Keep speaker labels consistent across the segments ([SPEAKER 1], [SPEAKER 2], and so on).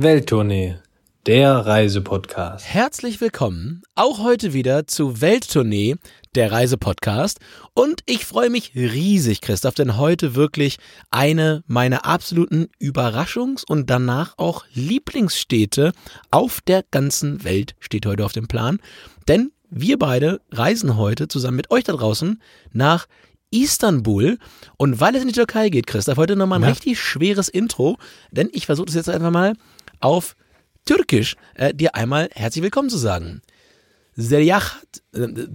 [SPEAKER 1] Welttournee, der Reisepodcast.
[SPEAKER 2] Herzlich willkommen auch heute wieder zu Welttournee, der Reisepodcast. Und ich freue mich riesig, Christoph, denn heute wirklich eine meiner absoluten Überraschungs- und danach auch Lieblingsstädte auf der ganzen Welt steht heute auf dem Plan. Denn wir beide reisen heute zusammen mit euch da draußen nach Istanbul. Und weil es in die Türkei geht, Christoph, heute nochmal ein
[SPEAKER 1] Ja.
[SPEAKER 2] richtig schweres Intro, denn ich versuche das jetzt einfach mal auf Türkisch äh, dir einmal herzlich willkommen zu sagen. Zeyahat,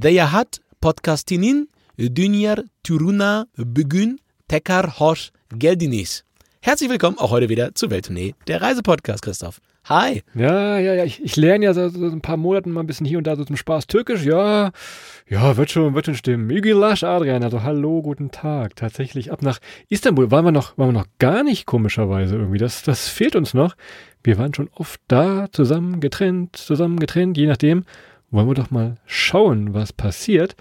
[SPEAKER 2] Zeyahat Podcastinin Dünyar Turuna Bugün Tekar Hoş Geldiniz. Herzlich willkommen auch heute wieder zu Welttournee, der Reisepodcast, Christoph. Hi.
[SPEAKER 3] Ja, ja, ja. Ich, ich lerne ja seit so ein paar Monaten mal ein bisschen hier und da so zum Spaß Türkisch. Ja, ja, wird schon, wird schon stimmen. Ügilasch Adrian, also hallo, guten Tag. Tatsächlich ab nach Istanbul waren wir noch, waren wir noch gar nicht komischerweise irgendwie. Das, das fehlt uns noch. Wir waren schon oft da, zusammen getrennt, zusammen getrennt, je nachdem. Wollen wir doch mal schauen, was passiert.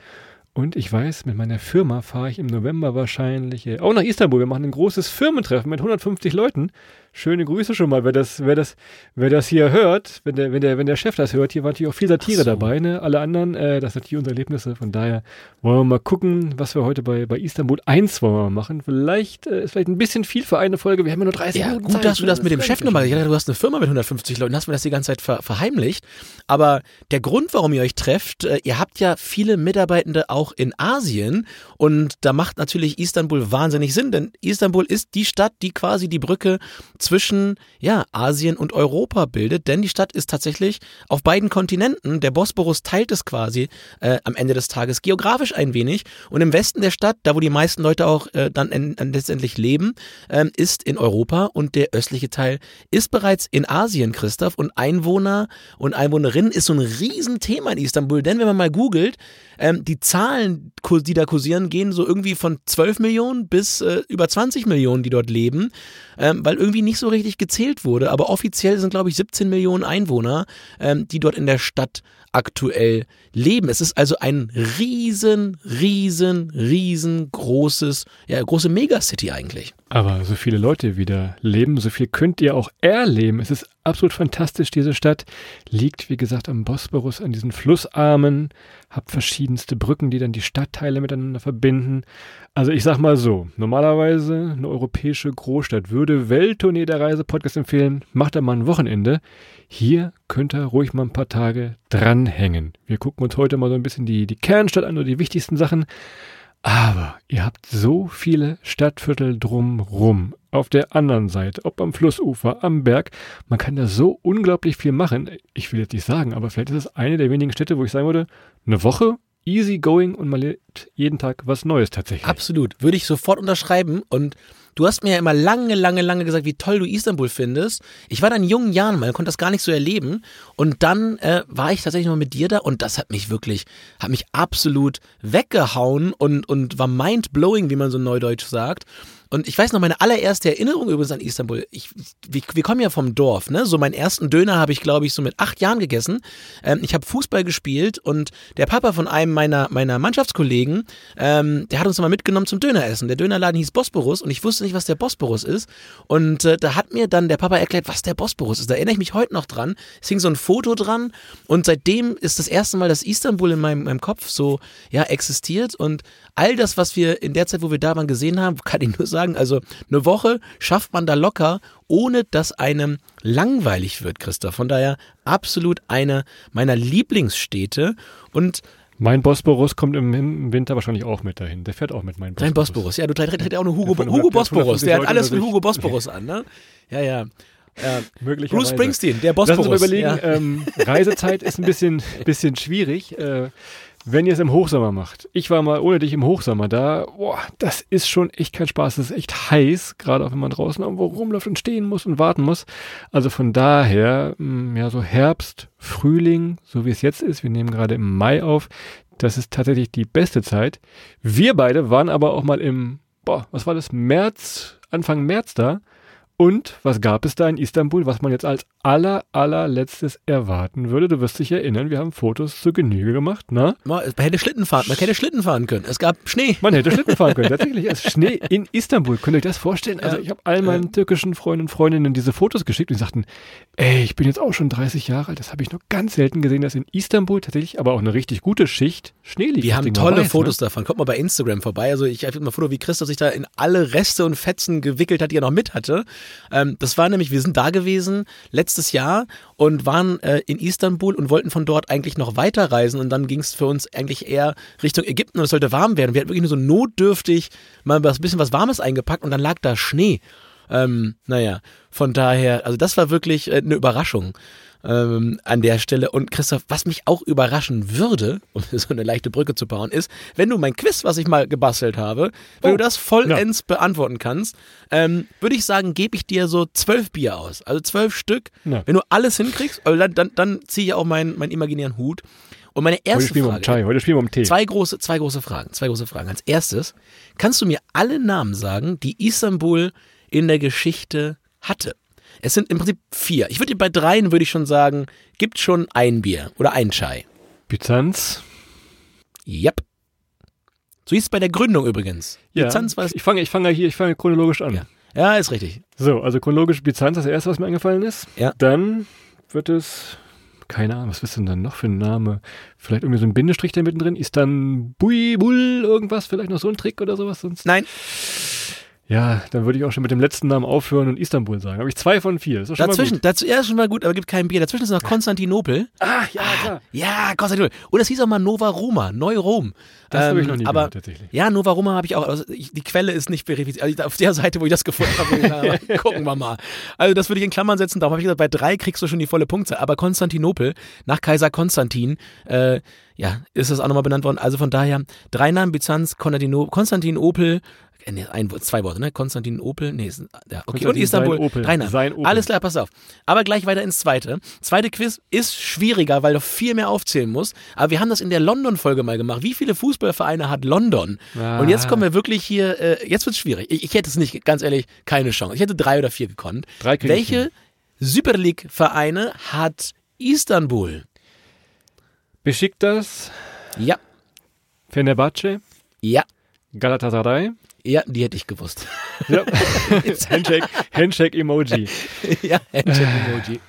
[SPEAKER 3] Und ich weiß, mit meiner Firma fahre ich im November wahrscheinlich äh, auch nach Istanbul. Wir machen ein großes Firmentreffen mit 150 Leuten. Schöne Grüße schon mal, wer das, wer das, wer das hier hört, wenn der, wenn der, wenn der Chef das hört. Hier war natürlich auch viel Satire
[SPEAKER 2] so.
[SPEAKER 3] dabei, ne? Alle anderen, äh, das sind natürlich unsere Erlebnisse. Von daher wollen wir mal gucken, was wir heute bei, bei Istanbul 1 wollen wir mal machen. Vielleicht äh, ist vielleicht ein bisschen viel für eine Folge. Wir haben ja nur 30
[SPEAKER 2] Ja,
[SPEAKER 3] Minuten
[SPEAKER 2] gut,
[SPEAKER 3] Zeit.
[SPEAKER 2] dass du das mit dem Chef
[SPEAKER 3] ja
[SPEAKER 2] nochmal, dachte, du hast eine Firma mit 150 Leuten, hast mir das die ganze Zeit ver verheimlicht. Aber der Grund, warum ihr euch trefft, äh, ihr habt ja viele Mitarbeitende auch in Asien und da macht natürlich Istanbul wahnsinnig Sinn, denn Istanbul ist die Stadt, die quasi die Brücke zwischen ja, Asien und Europa bildet, denn die Stadt ist tatsächlich auf beiden Kontinenten, der Bosporus teilt es quasi äh, am Ende des Tages geografisch ein wenig und im Westen der Stadt, da wo die meisten Leute auch äh, dann en- en- letztendlich leben, ähm, ist in Europa und der östliche Teil ist bereits in Asien, Christoph. Und Einwohner und Einwohnerinnen ist so ein Riesenthema in Istanbul, denn wenn man mal googelt, ähm, die Zahlen, die da kursieren, gehen so irgendwie von 12 Millionen bis äh, über 20 Millionen, die dort leben, ähm, weil irgendwie nicht so richtig gezählt wurde. Aber offiziell sind, glaube ich, 17 Millionen Einwohner, ähm, die dort in der Stadt aktuell leben. Es ist also ein riesen, riesen, riesengroßes, ja, große Megacity eigentlich.
[SPEAKER 3] Aber so viele Leute wieder leben, so viel könnt ihr auch erleben. Es ist absolut fantastisch, diese Stadt. Liegt, wie gesagt, am Bosporus, an diesen Flussarmen, habt verschiedenste Brücken, die dann die Stadtteile miteinander verbinden. Also ich sag mal so, normalerweise eine europäische Großstadt würde Welttournee der Reise-Podcast empfehlen, macht da mal ein Wochenende. Hier könnt ihr ruhig mal ein paar Tage dranhängen. Wir gucken uns heute mal so ein bisschen die, die Kernstadt an oder die wichtigsten Sachen. Aber ihr habt so viele Stadtviertel drumrum. Auf der anderen Seite, ob am Flussufer, am Berg. Man kann da so unglaublich viel machen. Ich will jetzt nicht sagen, aber vielleicht ist es eine der wenigen Städte, wo ich sagen würde, eine Woche, easy going und man lernt jeden Tag was Neues tatsächlich.
[SPEAKER 2] Absolut. Würde ich sofort unterschreiben. Und du hast mir ja immer lange, lange, lange gesagt, wie toll du Istanbul findest. Ich war da in jungen Jahren mal, konnte das gar nicht so erleben. Und dann äh, war ich tatsächlich noch mit dir da und das hat mich wirklich, hat mich absolut weggehauen und, und war mind-blowing, wie man so neudeutsch sagt. Und ich weiß noch, meine allererste Erinnerung übrigens an Istanbul, ich, wir, wir kommen ja vom Dorf, ne? So meinen ersten Döner habe ich, glaube ich, so mit acht Jahren gegessen. Ähm, ich habe Fußball gespielt und der Papa von einem meiner, meiner Mannschaftskollegen, ähm, der hat uns mal mitgenommen zum Döneressen. Der Dönerladen hieß Bosporus und ich wusste nicht, was der Bosporus ist. Und äh, da hat mir dann der Papa erklärt, was der Bosporus ist. Da erinnere ich mich heute noch dran. Es hing so ein Foto dran und seitdem ist das erste Mal, dass Istanbul in meinem, meinem Kopf so ja, existiert und all das, was wir in der Zeit, wo wir da waren, gesehen haben, kann ich nur sagen, also eine Woche schafft man da locker, ohne dass einem langweilig wird, Christoph. Von daher absolut eine meiner Lieblingsstädte und
[SPEAKER 3] Mein Bosporus kommt im, Winter wahrscheinlich auch mit dahin. Der fährt auch mit meinem Bosporus.
[SPEAKER 2] dein Bosporus. Ja, du trägst ja auch eine Hugo,
[SPEAKER 3] von
[SPEAKER 2] Hugo
[SPEAKER 3] 100
[SPEAKER 2] Bosporus. Der hat
[SPEAKER 3] 150
[SPEAKER 2] alles mit
[SPEAKER 3] Leute
[SPEAKER 2] Hugo Bosporus an, ne? Ja, ja. Ja.
[SPEAKER 3] Möglicherweise.
[SPEAKER 2] Bruce Springsteen, der
[SPEAKER 3] Lass uns
[SPEAKER 2] Bosporus.
[SPEAKER 3] mal überlegen,
[SPEAKER 2] ja.
[SPEAKER 3] ähm, Reisezeit ist ein bisschen, bisschen schwierig, äh, wenn ihr es im Hochsommer macht. Ich war mal ohne dich im Hochsommer da. Boah, das ist schon echt kein Spaß. Das ist echt heiß, gerade auch wenn man draußen irgendwo rumläuft und stehen muss und warten muss. Also von daher, mh, ja, so Herbst, Frühling, so wie es jetzt ist. Wir nehmen gerade im Mai auf. Das ist tatsächlich die beste Zeit. Wir beide waren aber auch mal im, boah, was war das, März, Anfang März da. Und was gab es da in Istanbul, was man jetzt als aller, allerletztes erwarten würde? Du wirst dich erinnern, wir haben Fotos zur Genüge gemacht, ne?
[SPEAKER 2] Man hätte Schlitten fahren, man hätte Schlitten fahren können. Es gab Schnee.
[SPEAKER 3] Man hätte Schlitten fahren können, tatsächlich. Es ist Schnee in Istanbul. Könnt ihr euch das vorstellen? Also ich habe all meinen türkischen Freunden und Freundinnen diese Fotos geschickt und die sagten, ey, ich bin jetzt auch schon 30 Jahre alt, das habe ich noch ganz selten gesehen, dass in Istanbul tatsächlich aber auch eine richtig gute Schicht Schnee liegt.
[SPEAKER 2] Wir haben tolle
[SPEAKER 3] weiß,
[SPEAKER 2] Fotos
[SPEAKER 3] Ne?
[SPEAKER 2] davon. Kommt mal bei Instagram vorbei. Also ich habe mal ein Foto, wie Christoph sich da in alle Reste und Fetzen gewickelt hat, die er noch mit hatte. Ähm, das war nämlich, wir sind da gewesen letztes Jahr und waren äh, in Istanbul und wollten von dort eigentlich noch weiterreisen und dann ging es für uns eigentlich eher Richtung Ägypten und es sollte warm werden. Wir hatten wirklich nur so notdürftig mal was bisschen was Warmes eingepackt und dann lag da Schnee. Ähm, naja, von daher, also das war wirklich äh, eine Überraschung ähm, an der Stelle. Und Christoph, was mich auch überraschen würde, um so eine leichte Brücke zu bauen, ist, wenn du mein Quiz, was ich mal gebastelt habe, wenn
[SPEAKER 3] Oh,
[SPEAKER 2] du das vollends beantworten kannst, ähm, würde ich sagen, gebe ich dir so zwölf Bier aus. Also zwölf Stück.
[SPEAKER 3] Na.
[SPEAKER 2] Wenn du alles hinkriegst, also dann, dann, dann ziehe ich auch meinen, meinen imaginären Hut. Und meine
[SPEAKER 3] Heute
[SPEAKER 2] erste
[SPEAKER 3] spielen wir um
[SPEAKER 2] Frage.
[SPEAKER 3] Chai, heute spielen wir um Tee.
[SPEAKER 2] Zwei große, zwei große Fragen. Zwei große Fragen. Als erstes, kannst du mir alle Namen sagen, die Istanbul in der Geschichte hatte? Es sind im Prinzip vier. Ich würde bei dreien würde ich schon sagen, gibt schon ein Bier oder ein Chai.
[SPEAKER 3] Byzanz.
[SPEAKER 2] Yep. So hieß es bei der Gründung übrigens.
[SPEAKER 3] Ja,
[SPEAKER 2] Byzanz war
[SPEAKER 3] ich fange ich fange hier, ich fange chronologisch an.
[SPEAKER 2] Ja. Ja, ist richtig.
[SPEAKER 3] So, also chronologisch Byzanz, das erste, was mir eingefallen ist.
[SPEAKER 2] Ja.
[SPEAKER 3] Dann wird es, keine Ahnung, was ist denn dann noch für ein Name? Vielleicht irgendwie so ein Bindestrich da mittendrin. Istanbul, irgendwas, vielleicht noch so ein Trick oder sowas sonst.
[SPEAKER 2] Nein,
[SPEAKER 3] Ja, dann würde ich auch schon mit dem letzten Namen aufhören und Istanbul sagen. Habe ich zwei von vier. Das ist schon
[SPEAKER 2] dazwischen,
[SPEAKER 3] mal gut.
[SPEAKER 2] dazu, ja, ist schon mal gut, aber gibt kein Bier. Dazwischen ist noch Konstantinopel.
[SPEAKER 3] Ah, ja, klar.
[SPEAKER 2] Ja, Konstantinopel. Und es hieß auch mal Nova Roma, Neu-Rom.
[SPEAKER 3] Das habe ich noch nie
[SPEAKER 2] Ähm, aber,
[SPEAKER 3] gehört, tatsächlich.
[SPEAKER 2] Ja, Nova Roma habe ich auch. Also ich, die Quelle ist nicht verifiziert. Also auf der Seite, wo ich das gefunden habe, ich gucken wir mal. Also das würde ich in Klammern setzen. Darum habe ich gesagt, bei drei kriegst du schon die volle Punktzahl. Aber Konstantinopel, nach Kaiser Konstantin, äh, ja, ist das auch nochmal benannt worden. Also von daher, drei Namen, Byzanz, Konstantino, Konstantinopel, nee, ein, zwei Worte, ne? Konstantinopel, nee, ist, ja, okay, und
[SPEAKER 3] Konstantin,
[SPEAKER 2] Istanbul,
[SPEAKER 3] Opel,
[SPEAKER 2] Namen.
[SPEAKER 3] sein Opel.
[SPEAKER 2] Alles klar, pass auf. Aber gleich weiter ins zweite. Zweite Quiz ist schwieriger, weil du viel mehr aufzählen musst. Aber wir haben das in der London-Folge mal gemacht. Wie viele Fußballvereine hat London?
[SPEAKER 3] Ah.
[SPEAKER 2] Und jetzt kommen wir wirklich hier, äh, jetzt wird's schwierig. Ich, ich hätte es nicht, ganz ehrlich, keine Chance. Ich hätte drei oder vier gekonnt.
[SPEAKER 3] Drei
[SPEAKER 2] Welche Super League-Vereine hat Istanbul?
[SPEAKER 3] Besiktas,
[SPEAKER 2] Ja,
[SPEAKER 3] Fenerbahce,
[SPEAKER 2] ja,
[SPEAKER 3] Galatasaray.
[SPEAKER 2] Ja, die hätte ich gewusst.
[SPEAKER 3] Ja. Handshake, Handshake-Emoji.
[SPEAKER 2] ja, Handshake-Emoji.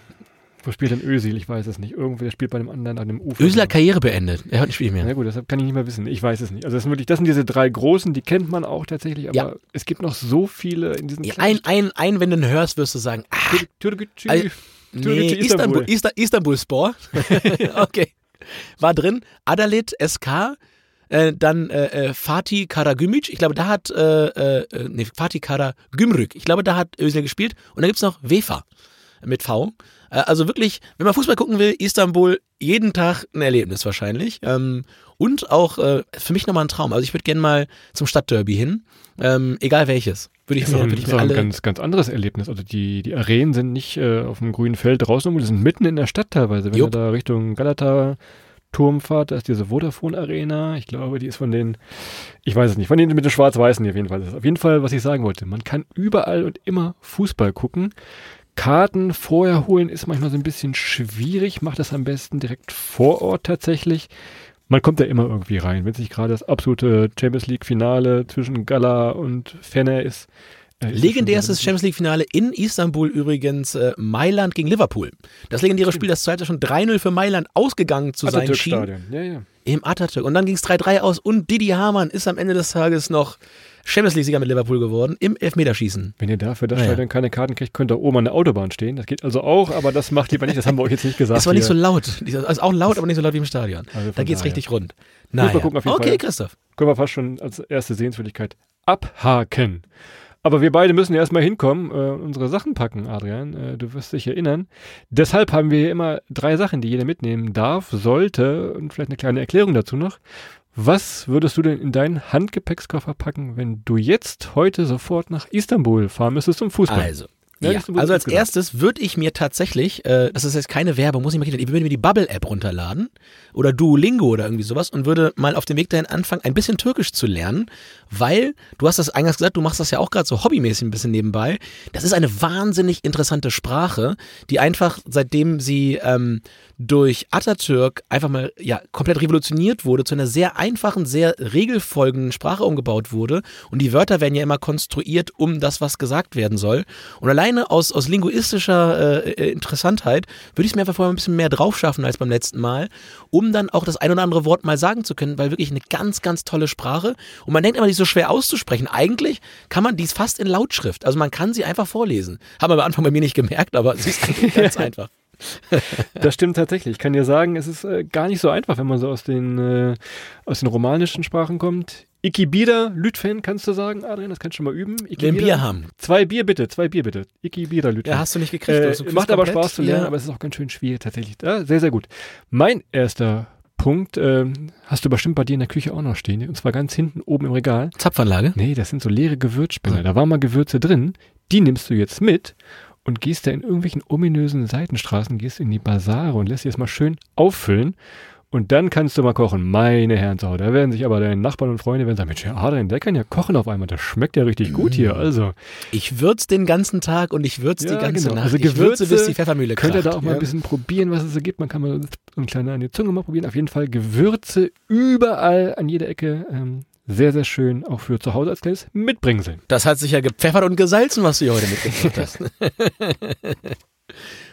[SPEAKER 3] Wo spielt denn Özil? Ich weiß es nicht. Irgendwer spielt bei dem anderen an dem Ufer.
[SPEAKER 2] Özil hat Karriere beendet. Er hat nicht spielen mehr.
[SPEAKER 3] Ja gut, deshalb kann ich nicht mehr wissen. Ich weiß es nicht. Also das sind wirklich, das sind diese drei großen, die kennt man auch tatsächlich, aber
[SPEAKER 2] Ja.
[SPEAKER 3] es gibt noch so viele in diesen
[SPEAKER 2] Ja, ein, ein, ein, wenn du ihn hörst, wirst du sagen, ah,
[SPEAKER 3] Türkgücü.
[SPEAKER 2] Al- Nee, Istanbul, Istanbul, Istanbul Spor. okay. War drin. Adalit SK. Äh, dann äh, äh, Fatih Karagümrük. Ich glaube, da hat äh, äh, nee, Fatih Karagümrük. Ich glaube, da hat Özil gespielt. Und dann gibt's noch Wefa mit V. Also wirklich, wenn man Fußball gucken will, Istanbul jeden Tag ein Erlebnis wahrscheinlich. Ähm, und auch für mich nochmal ein Traum. Also ich würde gerne mal zum Stadtderby hin. Ähm, egal welches. Würde ich
[SPEAKER 3] ist
[SPEAKER 2] mir,
[SPEAKER 3] ein,
[SPEAKER 2] würde ich
[SPEAKER 3] ist
[SPEAKER 2] mir
[SPEAKER 3] auch ein
[SPEAKER 2] alle.
[SPEAKER 3] ganz, ganz anderes Erlebnis. Also die, die Arenen sind nicht auf dem grünen Feld draußen, die sind mitten in der Stadt teilweise. Wenn
[SPEAKER 2] Jupp.
[SPEAKER 3] ihr da Richtung Galata Turm fahrt, da ist diese Vodafone Arena. Ich glaube, die ist von den, ich weiß es nicht, von denen mit den Schwarz-Weißen auf jeden Fall. Das ist auf jeden Fall, was ich sagen wollte. Man kann überall und immer Fußball gucken. Karten vorher holen ist manchmal so ein bisschen schwierig. Macht das am besten direkt vor Ort tatsächlich. Man kommt ja immer irgendwie rein. Wenn es nicht gerade das absolute Champions League Finale zwischen Gala und Fener ist. Das
[SPEAKER 2] Legendärstes Champions League-Finale in Istanbul übrigens äh, Mailand gegen Liverpool. Das legendäre Spiel, das zweite schon 3-0 für Mailand ausgegangen zu sein schien.
[SPEAKER 3] Ja, ja.
[SPEAKER 2] Im Atatürk. Und dann ging es 3-3 aus und Didi Hamann ist am Ende des Tages noch Champions League-Sieger mit Liverpool geworden im Elfmeterschießen.
[SPEAKER 3] Wenn ihr da für das
[SPEAKER 2] Naja.
[SPEAKER 3] Stadion keine Karten kriegt, könnt ihr oben an der Autobahn stehen. Das geht also auch, aber das macht lieber nicht. Das haben wir euch jetzt nicht gesagt.
[SPEAKER 2] Es war nicht so
[SPEAKER 3] hier.
[SPEAKER 2] laut. Also auch laut, aber nicht so laut wie im Stadion.
[SPEAKER 3] Also
[SPEAKER 2] da geht's
[SPEAKER 3] daher.
[SPEAKER 2] richtig rund. Naja.
[SPEAKER 3] gucken
[SPEAKER 2] okay,
[SPEAKER 3] Fall.
[SPEAKER 2] Christoph.
[SPEAKER 3] Können wir fast schon als erste Sehenswürdigkeit abhaken. Aber wir beide müssen ja erstmal hinkommen, äh, unsere Sachen packen, Adrian. Äh, du wirst dich erinnern. Deshalb haben wir hier immer drei Sachen, die jeder mitnehmen darf, sollte und vielleicht eine kleine Erklärung dazu noch. Was würdest du denn in deinen Handgepäckskoffer packen, wenn du jetzt heute sofort nach Istanbul fahren müsstest zum Fußball?
[SPEAKER 2] Also,
[SPEAKER 3] Ja,
[SPEAKER 2] also als erstes würde ich mir tatsächlich, äh, das ist jetzt keine Werbung, muss ich mal ich würde mir die Bubble-App runterladen oder Duolingo oder irgendwie sowas und würde mal auf dem Weg dahin anfangen, ein bisschen Türkisch zu lernen, weil, du hast das eingangs gesagt, du machst das ja auch gerade so hobbymäßig ein bisschen nebenbei. Das ist eine wahnsinnig interessante Sprache, die einfach, seitdem sie ähm, durch Atatürk einfach mal ja komplett revolutioniert wurde, zu einer sehr einfachen, sehr regelfolgenden Sprache umgebaut wurde. Und die Wörter werden ja immer konstruiert um das, was gesagt werden soll. Und alleine aus, aus linguistischer äh, äh, Interessantheit würde ich es mir einfach vorher ein bisschen mehr drauf schaffen als beim letzten Mal, um dann auch das ein oder andere Wort mal sagen zu können, weil wirklich eine ganz, ganz tolle Sprache. Und man denkt immer, die ist so schwer auszusprechen. Eigentlich kann man die ist fast in Lautschrift. Also man kann sie einfach vorlesen. Haben wir am Anfang bei mir nicht gemerkt, aber sie ist eigentlich ganz einfach.
[SPEAKER 3] Das stimmt tatsächlich. Ich kann dir sagen, es ist äh, gar nicht so einfach, wenn man so aus den, äh, aus den romanischen Sprachen kommt. Ikibida, Lütfen, kannst du sagen, Adrian, das kannst du schon mal üben. Ikibida.
[SPEAKER 2] Bier haben.
[SPEAKER 3] Zwei Bier bitte, zwei Bier bitte. Ikibida, Lütfen.
[SPEAKER 2] Ja, hast du nicht gekriegt.
[SPEAKER 3] Äh,
[SPEAKER 2] Also, du
[SPEAKER 3] macht aber Spaß zu lernen,
[SPEAKER 2] hier-
[SPEAKER 3] aber es ist auch ganz schön schwierig tatsächlich. Ja, sehr, sehr gut. Mein erster Punkt ähm, hast du bestimmt bei dir in der Küche auch noch stehen. Und zwar ganz hinten oben im Regal.
[SPEAKER 2] Zapfanlage.
[SPEAKER 3] Nee, das sind so leere Gewürzspender. Da waren mal Gewürze drin. Die nimmst du jetzt mit und gehst da in irgendwelchen ominösen Seitenstraßen, gehst in die Basare und lässt dir das mal schön auffüllen. Und dann kannst du mal kochen. Meine Herren. Da werden sich aber deine Nachbarn und Freunde werden sagen, Mensch, Herr Adrian, der kann ja kochen auf einmal. Das schmeckt ja richtig gut hier. Also
[SPEAKER 2] Ich würze den ganzen Tag und ich würze
[SPEAKER 3] Ja,
[SPEAKER 2] die ganze
[SPEAKER 3] genau.
[SPEAKER 2] Nacht.
[SPEAKER 3] Also
[SPEAKER 2] ich würze, bis
[SPEAKER 3] Gewürze
[SPEAKER 2] die Pfeffermühle
[SPEAKER 3] könnt ihr da
[SPEAKER 2] kracht.
[SPEAKER 3] auch mal
[SPEAKER 2] Ja.
[SPEAKER 3] ein bisschen probieren, was es so gibt. Man kann mal so ein kleiner an die Zunge mal probieren. Auf jeden Fall Gewürze überall an jeder Ecke. Ähm, sehr, sehr schön, auch für zu Hause als kleines Mitbringsel.
[SPEAKER 2] Das hat sich ja gepfeffert und gesalzen, was du hier heute mitgebracht hast.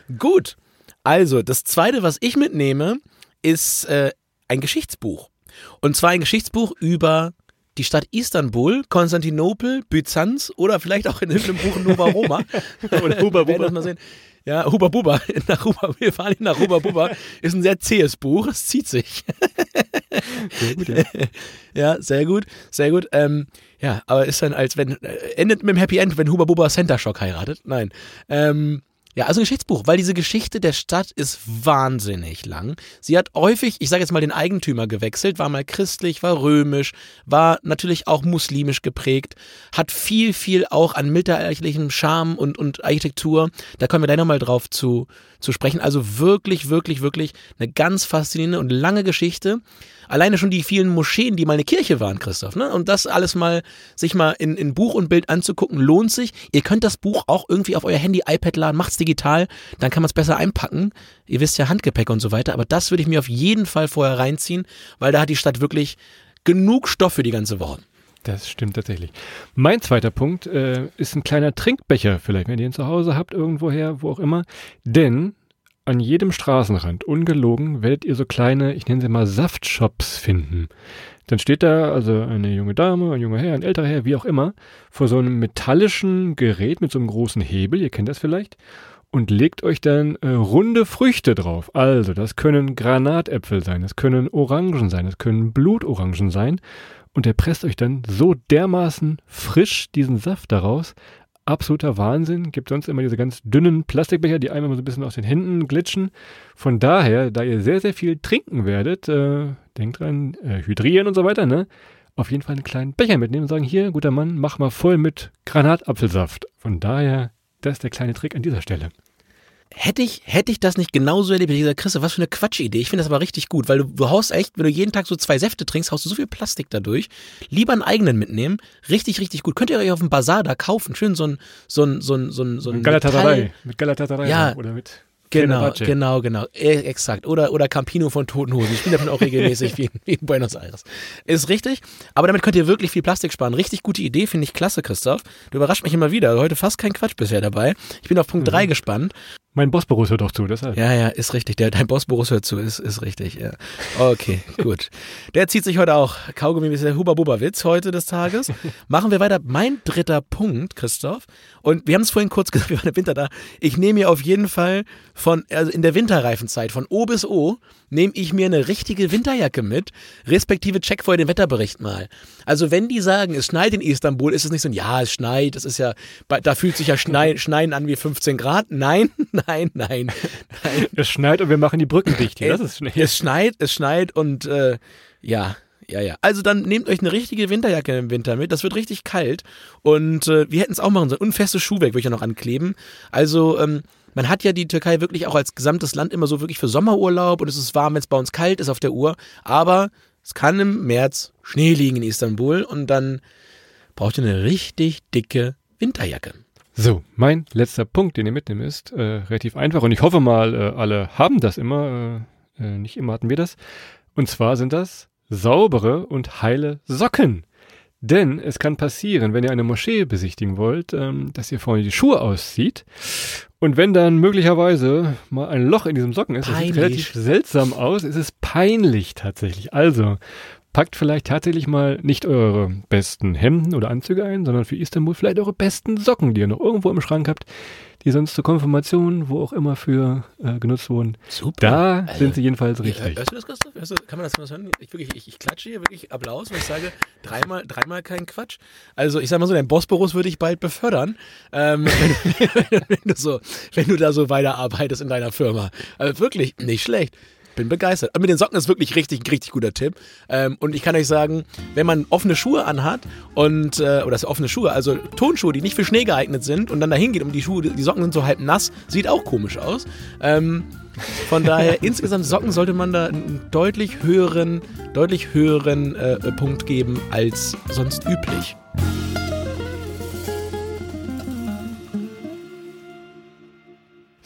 [SPEAKER 2] Gut. Also, das zweite, was ich mitnehme, ist äh, ein Geschichtsbuch. Und zwar ein Geschichtsbuch über die Stadt Istanbul, Konstantinopel, Byzanz oder vielleicht auch in irgendeinem Buch Nova Roma.
[SPEAKER 3] Oder
[SPEAKER 2] werden das mal sehen. Ja, Huba Buba. Nach Huba, wir fahren nach Huba Buba. Ist ein sehr zähes Buch. Es zieht sich.
[SPEAKER 3] Sehr gut, ja.
[SPEAKER 2] Ja, sehr gut, sehr gut. Ähm, ja, aber ist dann als wenn, äh, endet mit dem Happy End, wenn Huba Buba Center Shock heiratet? Nein. Ähm, ja, also Geschichtsbuch, weil diese Geschichte der Stadt ist wahnsinnig lang. Sie hat häufig, ich sage jetzt mal, den Eigentümer gewechselt, war mal christlich, war römisch, war natürlich auch muslimisch geprägt, hat viel, viel auch an mittelalterlichem Charme und, und Architektur. Da kommen wir gleich nochmal drauf zu, zu sprechen. Also wirklich, wirklich, wirklich eine ganz faszinierende und lange Geschichte. Alleine schon die vielen Moscheen, die mal eine Kirche waren, Christoph, ne? Und das alles mal, sich mal in, in Buch und Bild anzugucken, lohnt sich. Ihr könnt das Buch auch irgendwie auf euer Handy, iPad laden, macht's digital, dann kann man es besser einpacken. Ihr wisst ja, Handgepäck und so weiter, aber das würde ich mir auf jeden Fall vorher reinziehen, weil da hat die Stadt wirklich genug Stoff für die ganze Woche.
[SPEAKER 3] Das stimmt tatsächlich. Mein zweiter Punkt äh, ist ein kleiner Trinkbecher, vielleicht, wenn ihr ihn zu Hause habt, irgendwoher, wo auch immer. Denn an jedem Straßenrand, ungelogen, werdet ihr so kleine, ich nenne sie mal Saftshops finden. Dann steht da also eine junge Dame, ein junger Herr, ein älterer Herr, wie auch immer, vor so einem metallischen Gerät mit so einem großen Hebel, ihr kennt das vielleicht, und legt euch dann äh, runde Früchte drauf. Also, das können Granatäpfel sein, das können Orangen sein, das können Blutorangen sein. Und der presst euch dann so dermaßen frisch diesen Saft daraus. Absoluter Wahnsinn. Gibt sonst immer diese ganz dünnen Plastikbecher, die einmal so ein bisschen aus den Händen glitschen. Von daher, da ihr sehr, sehr viel trinken werdet, äh, denkt dran, äh, hydrieren und so weiter, ne? Auf jeden Fall einen kleinen Becher mitnehmen und sagen, hier, guter Mann, mach mal voll mit Granatapfelsaft. Von daher, das ist der kleine Trick an dieser Stelle.
[SPEAKER 2] Hätte ich, hätte ich das nicht genauso erlebt, hätte ich gesagt, Christoph, was für eine Quatschidee. Ich finde das aber richtig gut, weil du, du haust echt, wenn du jeden Tag so zwei Säfte trinkst, haust du so viel Plastik dadurch. Lieber einen eigenen mitnehmen. Richtig, richtig gut. Könnt ihr euch auf dem Bazar da kaufen. Schön so ein, so ein, so ein, so ein, so ein
[SPEAKER 3] Mit Galatasaray.
[SPEAKER 2] Metall-
[SPEAKER 3] Mit Galatasaray
[SPEAKER 2] Ja,
[SPEAKER 3] oder mit
[SPEAKER 2] Genau, genau, genau. E- Exakt. Oder, oder Campino von Toten Hosen. Ich spiele davon auch regelmäßig wie, in- wie in Buenos Aires. Ist richtig. Aber damit könnt ihr wirklich viel Plastik sparen. Richtig gute Idee, finde ich klasse, Christoph. Du überrascht mich immer wieder. Heute fast kein Quatsch bisher dabei. Ich bin auf Punkt
[SPEAKER 3] Mhm.
[SPEAKER 2] drei gespannt.
[SPEAKER 3] Mein Bossberuf hört doch zu, deshalb.
[SPEAKER 2] Ja, ja, ist richtig. Der, dein Bossboris hört zu, ist, ist richtig. Ja. Okay, gut. Der zieht sich heute auch. Kaugummi ist der Huba-Buba-Witz heute des Tages. Machen wir weiter. Mein dritter Punkt, Christoph. Und wir haben es vorhin kurz gesagt, wir waren im Winter da. Ich nehme mir auf jeden Fall von, also in der Winterreifenzeit, von O bis O, nehme ich mir eine richtige Winterjacke mit, respektive check vorher den Wetterbericht mal. Also wenn die sagen, es schneit in Istanbul, ist es nicht so ein, ja, es schneit, es ist ja, da fühlt sich ja Schneien, Schneien an wie 15 Grad. Nein, nein, nein, nein.
[SPEAKER 3] Es schneit und wir machen die Brücken dicht hier. Das ist schnell.
[SPEAKER 2] Es schneit, es schneit und äh, ja, Ja, ja. Also dann nehmt euch eine richtige Winterjacke im Winter mit. Das wird richtig kalt. Und äh, wir hätten es auch machen sollen. Und festes Schuhwerk würde ich ja noch ankleben. Also, ähm, man hat ja die Türkei wirklich auch als gesamtes Land immer so wirklich für Sommerurlaub und es ist warm, wenn es bei uns kalt ist auf der Uhr. Aber es kann im März Schnee liegen in Istanbul und dann braucht ihr eine richtig dicke Winterjacke.
[SPEAKER 3] So, mein letzter Punkt, den ihr mitnehmt, ist äh, relativ einfach und ich hoffe mal, äh, alle haben das immer. Äh, äh nicht immer hatten wir das. Und zwar sind das saubere und heile Socken. Denn es kann passieren, wenn ihr eine Moschee besichtigen wollt, ähm, dass ihr vorne die Schuhe auszieht. Und wenn dann möglicherweise mal ein Loch in diesem Socken ist, das sieht relativ seltsam aus, ist es peinlich tatsächlich. Also packt vielleicht tatsächlich mal nicht eure besten Hemden oder Anzüge ein, sondern für Istanbul vielleicht eure besten Socken, die ihr noch irgendwo im Schrank habt, die sonst zur Konfirmation, wo auch immer für äh, genutzt wurden. Super. Da also, sind sie jedenfalls richtig.
[SPEAKER 2] Hörst du das, Christoph? Du, kann man das mal hören? Ich, wirklich, ich, ich klatsche hier wirklich Applaus, wenn ich sage, dreimal, dreimal kein Quatsch. Also ich sag mal so, dein Bosporus würde ich bald befördern, ähm, wenn, wenn, du so, wenn du da so weiterarbeitest in deiner Firma. Also wirklich, nicht schlecht bin begeistert. Aber mit den Socken ist wirklich richtig, richtig guter Tipp. Ähm, und ich kann euch sagen, wenn man offene Schuhe anhat und, äh, oder das offene Schuhe, also Tonschuhe, die nicht für Schnee geeignet sind und dann dahin geht und die Schuhe, die Socken sind so halb nass, sieht auch komisch aus. Ähm, von daher, insgesamt Socken sollte man da einen deutlich höheren, deutlich höheren äh, Punkt geben als sonst üblich.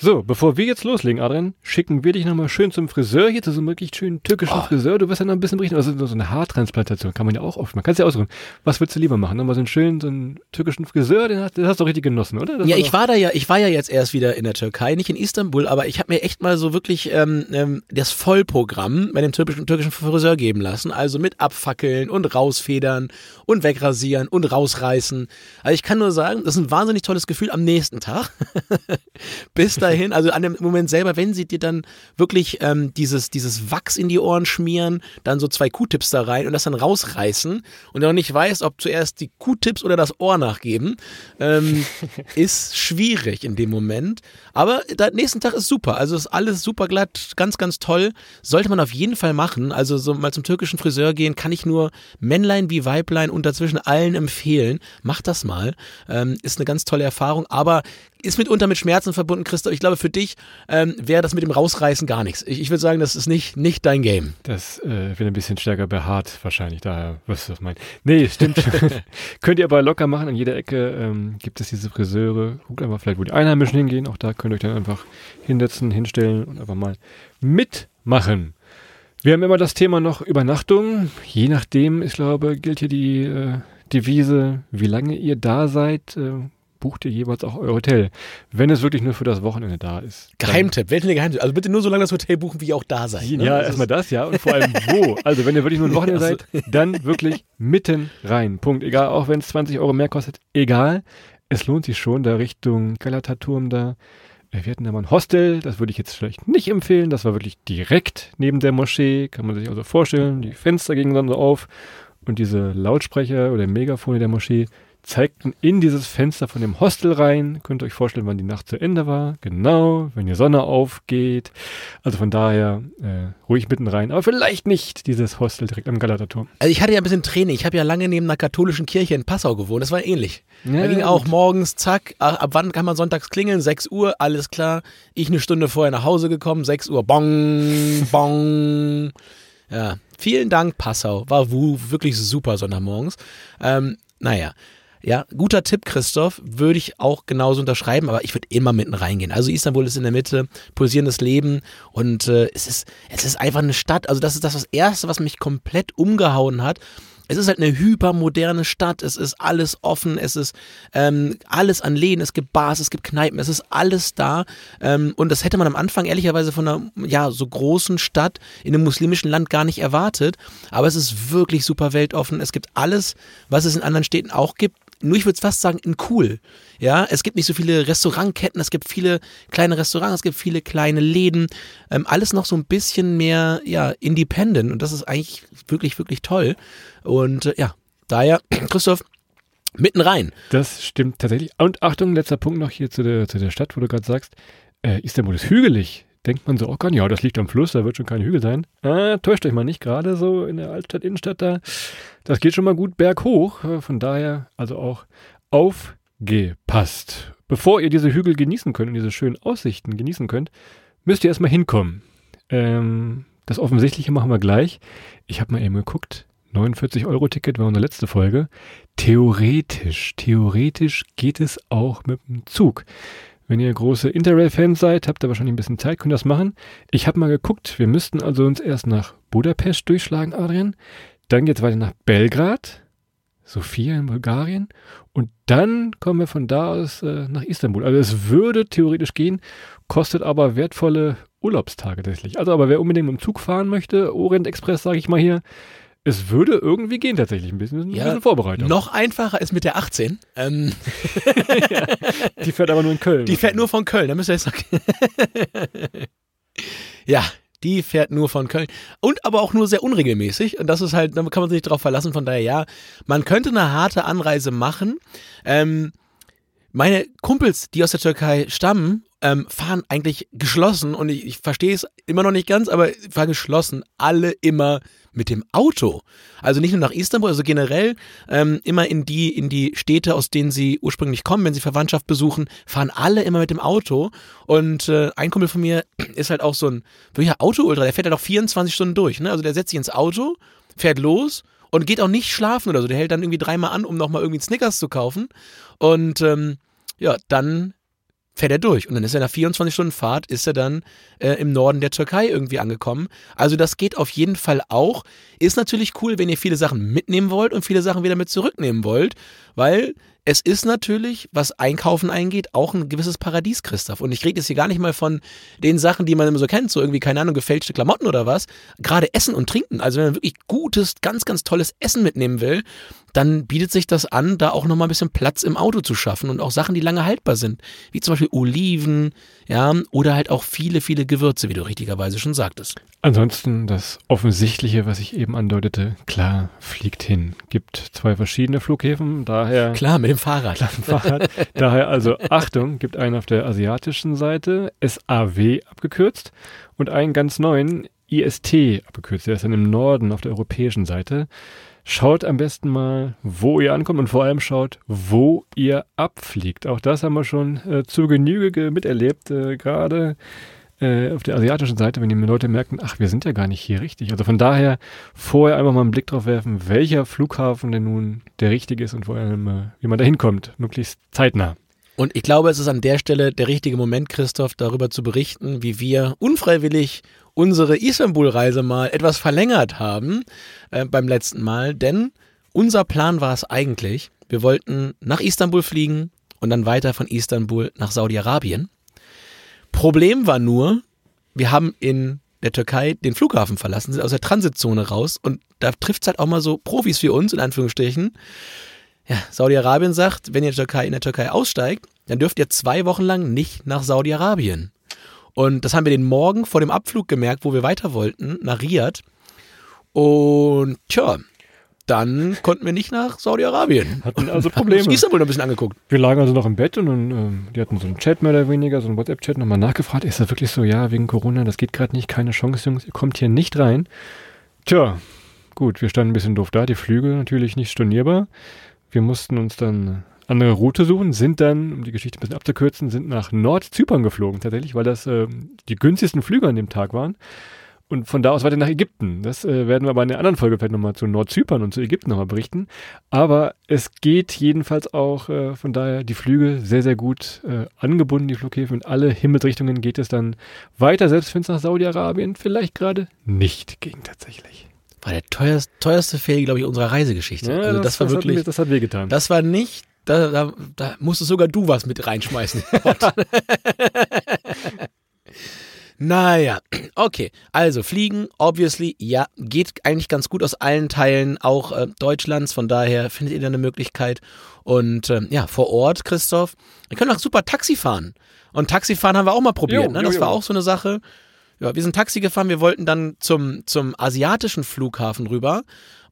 [SPEAKER 3] So, bevor wir jetzt loslegen, Adrian, schicken wir dich nochmal schön zum Friseur hier, zu so einem wirklich schönen türkischen oh. Friseur. Du wirst ja noch ein bisschen berichten, also so eine Haartransplantation kann man ja auch oft, man kann es ja ausruhen. Was würdest du lieber machen? Nochmal so einen schönen, so einen türkischen Friseur, den hast, den hast du richtig genossen, oder?
[SPEAKER 2] Das ja, war ich war da ja, ich war ja jetzt erst wieder in der Türkei, nicht in Istanbul, aber ich habe mir echt mal so wirklich ähm, ähm, das Vollprogramm bei dem türkischen, türkischen Friseur geben lassen. Also mit Abfackeln und rausfedern und wegrasieren und rausreißen. Also ich kann nur sagen, das ist ein wahnsinnig tolles Gefühl am nächsten Tag. Bis dahin dahin, also an dem Moment selber, wenn sie dir dann wirklich ähm, dieses, dieses Wachs in die Ohren schmieren, dann so zwei Q-Tips da rein und das dann rausreißen und du auch nicht weißt, ob zuerst die Q-Tips oder das Ohr nachgeben, ähm, ist schwierig in dem Moment. Aber der nächsten Tag ist super. Also ist alles super glatt, ganz, ganz toll. Sollte man auf jeden Fall machen. Also so mal zum türkischen Friseur gehen, kann ich nur Männlein wie Weiblein und dazwischen allen empfehlen. Macht das mal. Ähm, ist eine ganz tolle Erfahrung. Aber ist mitunter mit Schmerzen verbunden, Christoph. Ich glaube, für dich ähm, wäre das mit dem Rausreißen gar nichts. Ich, ich würde sagen, das ist nicht, nicht dein Game.
[SPEAKER 3] Das äh, wird ein bisschen stärker behaart, wahrscheinlich. Daher wirst du das meinen. Nee, stimmt. könnt ihr aber locker machen. An jeder Ecke ähm, gibt es diese Friseure. Guckt einfach vielleicht, wo die Einheimischen hingehen. Auch da könnt ihr euch dann einfach hinsetzen, hinstellen und einfach mal mitmachen. Wir haben immer das Thema noch Übernachtung. Je nachdem, ich glaube, gilt hier die äh, Devise, wie lange ihr da seid, äh, bucht ihr jeweils auch euer Hotel, wenn es wirklich nur für das Wochenende da ist.
[SPEAKER 2] Geheimtipp, welche Geheimtipp? Also bitte nur so lange das Hotel buchen, wie ihr auch da seid.
[SPEAKER 3] Ne? Ja, erstmal das, ja. Und vor allem wo. Also wenn ihr wirklich nur ein Wochenende seid, dann wirklich mitten rein. Punkt. Egal, auch wenn es 20 Euro mehr kostet, egal. Es lohnt sich schon, da Richtung Galataturm da. Wir hatten da mal ein Hostel, das würde ich jetzt vielleicht nicht empfehlen. Das war wirklich direkt neben der Moschee, kann man sich also vorstellen. Die Fenster gingen dann so auf und diese Lautsprecher oder Megafone der Moschee zeigten in dieses Fenster von dem Hostel rein. Könnt ihr euch vorstellen, wann die Nacht zu Ende war. Genau, wenn die Sonne aufgeht. Also von daher äh, ruhig mitten rein. Aber vielleicht nicht dieses Hostel direkt am Galaterturm.
[SPEAKER 2] Also ich hatte ja ein bisschen Training. Ich habe ja lange neben einer katholischen Kirche in Passau gewohnt. Das war ähnlich. Ja, da ging gut. auch morgens, zack, ab wann kann man sonntags klingeln? 6 Uhr, alles klar. Ich eine Stunde vorher nach Hause gekommen, 6 Uhr, bong, bong. Ja, vielen Dank, Passau. War wirklich super Sonntagmorgens. Ähm, naja, ja, guter Tipp, Christoph, würde ich auch genauso unterschreiben, aber ich würde immer mitten reingehen. Also Istanbul ist in der Mitte, pulsierendes Leben und äh, es ist es ist einfach eine Stadt. Also das ist das, das erste, was mich komplett umgehauen hat. Es ist halt eine hypermoderne Stadt. Es ist alles offen. Es ist ähm, alles an Läden. Es gibt Bars, es gibt Kneipen. Es ist alles da. Ähm, und das hätte man am Anfang ehrlicherweise von einer ja so großen Stadt in einem muslimischen Land gar nicht erwartet. Aber es ist wirklich super weltoffen. Es gibt alles, was es in anderen Städten auch gibt nur ich würde fast sagen, in cool. Ja, es gibt nicht so viele Restaurantketten, es gibt viele kleine Restaurants, es gibt viele kleine Läden, ähm, alles noch so ein bisschen mehr, ja, independent und das ist eigentlich wirklich, wirklich toll. Und äh, ja, daher, Christoph, mitten rein.
[SPEAKER 3] Das stimmt tatsächlich. Und Achtung, letzter Punkt noch hier zu der, zu der Stadt, wo du gerade sagst, äh, Istanbul ist hügelig. Denkt man so, oh Gott, ja, das liegt am Fluss, da wird schon kein Hügel sein. Ah, täuscht euch mal nicht, gerade so in der Altstadt, Innenstadt da. Das geht schon mal gut berghoch. Von daher also auch aufgepasst. Bevor ihr diese Hügel genießen könnt und diese schönen Aussichten genießen könnt, müsst ihr erstmal hinkommen. Ähm, das Offensichtliche machen wir gleich. Ich habe mal eben geguckt. 49 Euro Ticket war unsere letzte Folge. Theoretisch, theoretisch geht es auch mit dem Zug. Wenn ihr große Interrail-Fans seid, habt ihr wahrscheinlich ein bisschen Zeit, könnt das machen. Ich habe mal geguckt, wir müssten also uns erst nach Budapest durchschlagen, Adrian. Dann geht's weiter nach Belgrad, Sofia in Bulgarien. Und dann kommen wir von da aus äh, nach Istanbul. Also es würde theoretisch gehen, kostet aber wertvolle Urlaubstage tatsächlich. Also aber wer unbedingt mit dem Zug fahren möchte, Orient Express, sage ich mal hier, es würde irgendwie gehen tatsächlich ein bisschen, ein
[SPEAKER 2] Ja,
[SPEAKER 3] bisschen Vorbereitung.
[SPEAKER 2] Noch einfacher ist mit der 18. Ähm,
[SPEAKER 3] Die fährt aber nur in Köln.
[SPEAKER 2] die fährt nur von Köln, da müsst ihr jetzt sagen. ja, die fährt nur von Köln. Und aber auch nur sehr unregelmäßig. Und das ist halt, da kann man sich nicht drauf verlassen. Von daher, ja, man könnte eine harte Anreise machen. Ähm, meine Kumpels, die aus der Türkei stammen, ähm, fahren eigentlich geschlossen und ich, ich verstehe es immer noch nicht ganz, aber fahren geschlossen alle immer mit dem Auto. Also nicht nur nach Istanbul, also generell ähm, immer in die in die Städte, aus denen sie ursprünglich kommen, wenn sie Verwandtschaft besuchen, fahren alle immer mit dem Auto. Und äh, ein Kumpel von mir ist halt auch so ein wirklicher Auto-Ultra, der fährt halt auch 24 Stunden durch. Ne? Also der setzt sich ins Auto, fährt los und geht auch nicht schlafen oder so. Der hält dann irgendwie dreimal an, um nochmal irgendwie Snickers zu kaufen. Und ähm, ja, dann fährt er durch. Und dann ist er nach 24 Stunden Fahrt, ist er dann äh, im Norden der Türkei irgendwie angekommen. Also das geht auf jeden Fall auch. Ist natürlich cool, wenn ihr viele Sachen mitnehmen wollt und viele Sachen wieder mit zurücknehmen wollt, weil es ist natürlich, was Einkaufen eingeht, auch ein gewisses Paradies, Christoph. Und ich rede jetzt hier gar nicht mal von den Sachen, die man immer so kennt, so irgendwie, keine Ahnung, gefälschte Klamotten oder was. Gerade Essen und Trinken. Also wenn man wirklich gutes, ganz, ganz tolles Essen mitnehmen will, dann bietet sich das an, da auch nochmal ein bisschen Platz im Auto zu schaffen und auch Sachen, die lange haltbar sind. Wie zum Beispiel Oliven, ja, oder halt auch viele, viele Gewürze, wie du richtigerweise schon sagtest.
[SPEAKER 3] Ansonsten das Offensichtliche, was ich eben andeutete, klar, fliegt hin. Gibt zwei verschiedene Flughäfen, daher
[SPEAKER 2] Klar, mit dem Fahrrad.
[SPEAKER 3] Fahrrad. Daher also Achtung, gibt einen auf der asiatischen Seite, SAW abgekürzt, und einen ganz neuen, IST abgekürzt. Der ist dann im Norden auf der europäischen Seite. Schaut am besten mal, wo ihr ankommt und vor allem schaut, wo ihr abfliegt. Auch das haben wir schon äh, zu Genüge ge- miterlebt, äh, gerade äh, auf der asiatischen Seite, wenn die Leute merken, ach, wir sind ja gar nicht hier richtig. Also von daher vorher einfach mal einen Blick drauf werfen, welcher Flughafen denn nun der richtige ist und vor allem, äh, wie man da hinkommt, möglichst zeitnah.
[SPEAKER 2] Und ich glaube, es ist an der Stelle der richtige Moment, Christoph, darüber zu berichten, wie wir unfreiwillig unsere Istanbul-Reise mal etwas verlängert haben äh, beim letzten Mal. Denn unser Plan war es eigentlich, wir wollten nach Istanbul fliegen und dann weiter von Istanbul nach Saudi-Arabien. Problem war nur, wir haben in der Türkei den Flughafen verlassen, sind aus der Transitzone raus und da trifft es halt auch mal so Profis wie uns, in Anführungsstrichen. Ja, Saudi-Arabien sagt, wenn ihr in der Türkei, in der Türkei aussteigt, dann dürft ihr zwei Wochen lang nicht nach Saudi-Arabien. Und das haben wir den Morgen vor dem Abflug gemerkt, wo wir weiter wollten, nach Riyadh. Und tja, dann konnten wir nicht nach Saudi-Arabien.
[SPEAKER 3] Hatten also
[SPEAKER 2] Haben uns
[SPEAKER 3] Probleme.
[SPEAKER 2] Istanbul noch ein bisschen angeguckt.
[SPEAKER 3] Wir lagen also noch im Bett und dann, ähm, die hatten so einen Chat mehr oder weniger, so einen WhatsApp-Chat nochmal nachgefragt. Ist das wirklich so? Ja, wegen Corona, das geht gerade nicht, keine Chance, Jungs, ihr kommt hier nicht rein. Tja, gut, wir standen ein bisschen doof da, die Flüge natürlich nicht stornierbar. Wir mussten uns dann andere Route suchen, sind dann, um die Geschichte ein bisschen abzukürzen, sind nach Nordzypern geflogen tatsächlich, weil das ähm, die günstigsten Flüge an dem Tag waren. Und von da aus weiter nach Ägypten. Das äh, werden wir aber in einer anderen Folge vielleicht nochmal zu Nordzypern und zu Ägypten nochmal berichten. Aber es geht jedenfalls auch äh, von daher die Flüge sehr, sehr gut äh, angebunden, die Flughäfen. In alle Himmelsrichtungen geht es dann weiter, selbst wenn es nach Saudi-Arabien vielleicht gerade nicht ging tatsächlich.
[SPEAKER 2] War der teuerste, teuerste Fail, glaube ich, unserer Reisegeschichte. also das, war
[SPEAKER 3] hat,
[SPEAKER 2] wirklich,
[SPEAKER 3] mir- das hat wehgetan.
[SPEAKER 2] das war nicht, da, da, da musstest sogar du was mit reinschmeißen. naja, okay. Also Fliegen, obviously, ja, geht eigentlich ganz gut aus allen Teilen, auch äh, Deutschlands. Von daher findet ihr da eine Möglichkeit. Und ähm, ja, vor Ort, Christoph, wir können auch super Taxi fahren. Und Taxifahren haben wir auch mal probiert.
[SPEAKER 3] Jo,
[SPEAKER 2] ne?
[SPEAKER 3] jo,
[SPEAKER 2] Das
[SPEAKER 3] jo.
[SPEAKER 2] war auch so eine Sache. Ja, wir sind Taxi gefahren, wir wollten dann zum, zum asiatischen Flughafen rüber.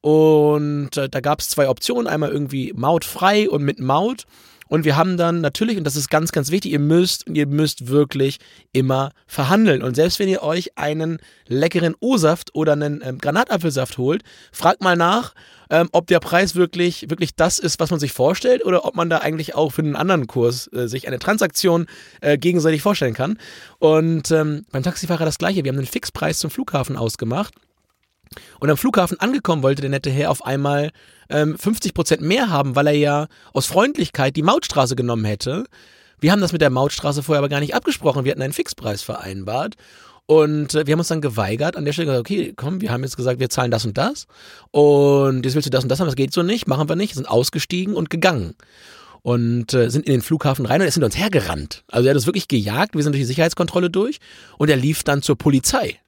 [SPEAKER 2] Und äh, da gab es zwei Optionen, einmal irgendwie mautfrei und mit Maut. Und wir haben dann natürlich, und das ist ganz, ganz wichtig, ihr müsst, ihr müsst wirklich immer verhandeln. Und selbst wenn ihr euch einen leckeren O-Saft oder einen ähm, Granatapfelsaft holt, fragt mal nach, ähm, ob der Preis wirklich, wirklich das ist, was man sich vorstellt, oder ob man da eigentlich auch für einen anderen Kurs äh, sich eine Transaktion äh, gegenseitig vorstellen kann. Und ähm, beim Taxifahrer das gleiche. Wir haben einen Fixpreis zum Flughafen ausgemacht. Und am Flughafen angekommen wollte der nette Herr auf einmal ähm, 50 Prozent mehr haben, weil er ja aus Freundlichkeit die Mautstraße genommen hätte. Wir haben das mit der Mautstraße vorher aber gar nicht abgesprochen. Wir hatten einen Fixpreis vereinbart. Und äh, wir haben uns dann geweigert, an der Stelle gesagt, okay, komm, wir haben jetzt gesagt, wir zahlen das und das. Und jetzt willst du das und das haben, das geht so nicht, machen wir nicht, sind ausgestiegen und gegangen. Und äh, sind in den Flughafen rein und er ist hinter uns hergerannt. Also er hat uns wirklich gejagt, wir sind durch die Sicherheitskontrolle durch und er lief dann zur Polizei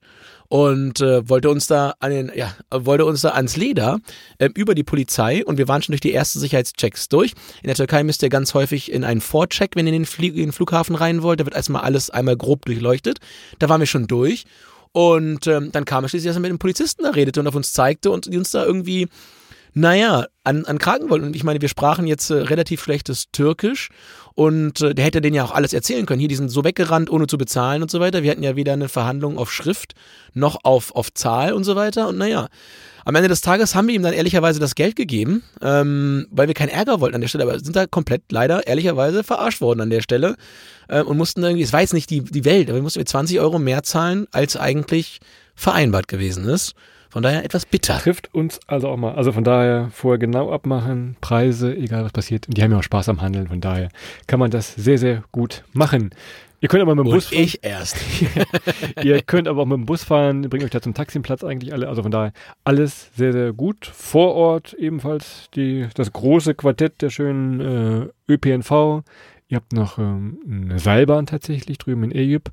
[SPEAKER 2] und äh, wollte uns da an den, ja, wollte uns da ans Leder äh, über die Polizei und wir waren schon durch die ersten Sicherheitschecks durch. In der Türkei müsst ihr ganz häufig in einen Vorcheck, wenn ihr in den, Flie in den Flughafen rein wollt. Da wird erstmal alles einmal grob durchleuchtet. Da waren wir schon durch. Und ähm, dann kam er schließlich, dass er mit dem Polizisten da redete und auf uns zeigte und uns da irgendwie naja, an, an Kraken wollten. Und ich meine, wir sprachen jetzt äh, relativ schlechtes Türkisch und äh, der hätte denen ja auch alles erzählen können. Hier, die sind so weggerannt, ohne zu bezahlen und so weiter. Wir hatten ja weder eine Verhandlung auf Schrift noch auf, auf Zahl und so weiter. Und naja, am Ende des Tages haben wir ihm dann ehrlicherweise das Geld gegeben, ähm, weil wir keinen Ärger wollten an der Stelle, aber sind da komplett leider ehrlicherweise verarscht worden an der Stelle äh, und mussten irgendwie, es war jetzt nicht die, die Welt, aber wir mussten wir 20 Euro mehr zahlen, als eigentlich vereinbart gewesen ist. Von daher etwas bitter.
[SPEAKER 3] Trifft uns also auch mal. Also von daher vorher genau abmachen, Preise, egal was passiert. Und die haben ja auch Spaß am Handeln. Von daher kann man das sehr, sehr gut machen. Ihr könnt aber mit dem
[SPEAKER 2] Und
[SPEAKER 3] Bus fahren.
[SPEAKER 2] ich erst.
[SPEAKER 3] Ihr könnt aber auch mit dem Bus fahren, bringt euch da zum Taxienplatz eigentlich alle. Also von daher alles sehr, sehr gut. Vor Ort ebenfalls die, das große Quartett der schönen äh, ÖPNV. Ihr habt noch ähm, eine Seilbahn tatsächlich drüben in Egypt.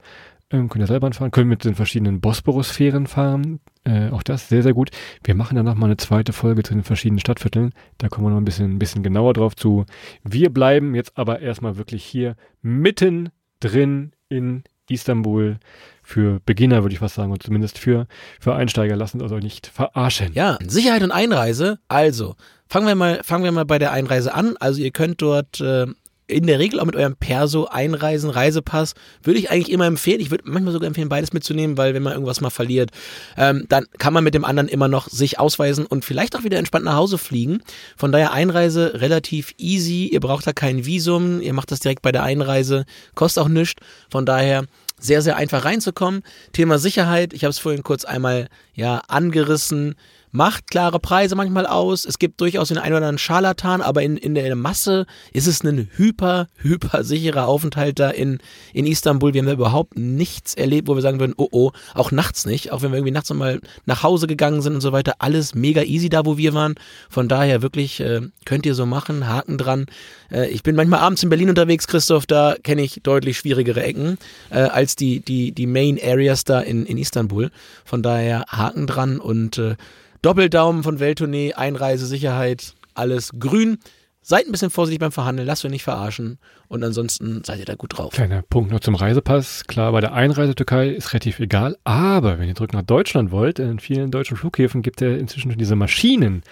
[SPEAKER 3] Ähm, könnt ihr Seilbahn fahren, könnt mit den verschiedenen Bosporus-Fähren fahren. Äh, auch das sehr, sehr gut. Wir machen dann nochmal eine zweite Folge zu den verschiedenen Stadtvierteln. Da kommen wir noch ein bisschen, ein bisschen genauer drauf zu. Wir bleiben jetzt aber erstmal wirklich hier mitten drin in Istanbul für Beginner, würde ich fast sagen, und zumindest für, für Einsteiger. Lassen uns also nicht verarschen.
[SPEAKER 2] Ja, Sicherheit und Einreise. Also, fangen wir mal, fangen wir mal bei der Einreise an. Also, ihr könnt dort äh, in der Regel auch mit eurem Perso einreisen, Reisepass, würde ich eigentlich immer empfehlen. Ich würde manchmal sogar empfehlen, beides mitzunehmen, weil wenn man irgendwas mal verliert, ähm, dann kann man mit dem anderen immer noch sich ausweisen und vielleicht auch wieder entspannt nach Hause fliegen. Von daher Einreise relativ easy. Ihr braucht da kein Visum. Ihr macht das direkt bei der Einreise. Kostet auch nichts. Von daher sehr, sehr einfach reinzukommen. Thema Sicherheit. Ich habe es vorhin kurz einmal ja angerissen macht klare Preise manchmal aus. Es gibt durchaus den einen oder anderen Scharlatan, aber in, in der Masse ist es ein hyper, hyper sicherer Aufenthalt da in, in Istanbul. Wir haben da überhaupt nichts erlebt, wo wir sagen würden, oh oh, auch nachts nicht. Auch wenn wir irgendwie nachts nochmal nach Hause gegangen sind und so weiter. Alles mega easy da, wo wir waren. Von daher wirklich, äh, könnt ihr so machen, Haken dran. Äh, ich bin manchmal abends in Berlin unterwegs, Christoph, da kenne ich deutlich schwierigere Ecken äh, als die, die, die Main Areas da in, in Istanbul. Von daher Haken dran und äh, Doppeldaumen von Welttournee, Einreise, Sicherheit, alles grün. Seid ein bisschen vorsichtig beim Verhandeln, lasst euch nicht verarschen und ansonsten seid ihr da gut drauf.
[SPEAKER 3] Kleiner Punkt noch zum Reisepass. Klar, bei der Einreise Türkei ist relativ egal, aber wenn ihr zurück nach Deutschland wollt, in vielen deutschen Flughäfen gibt es inzwischen schon diese Maschinen.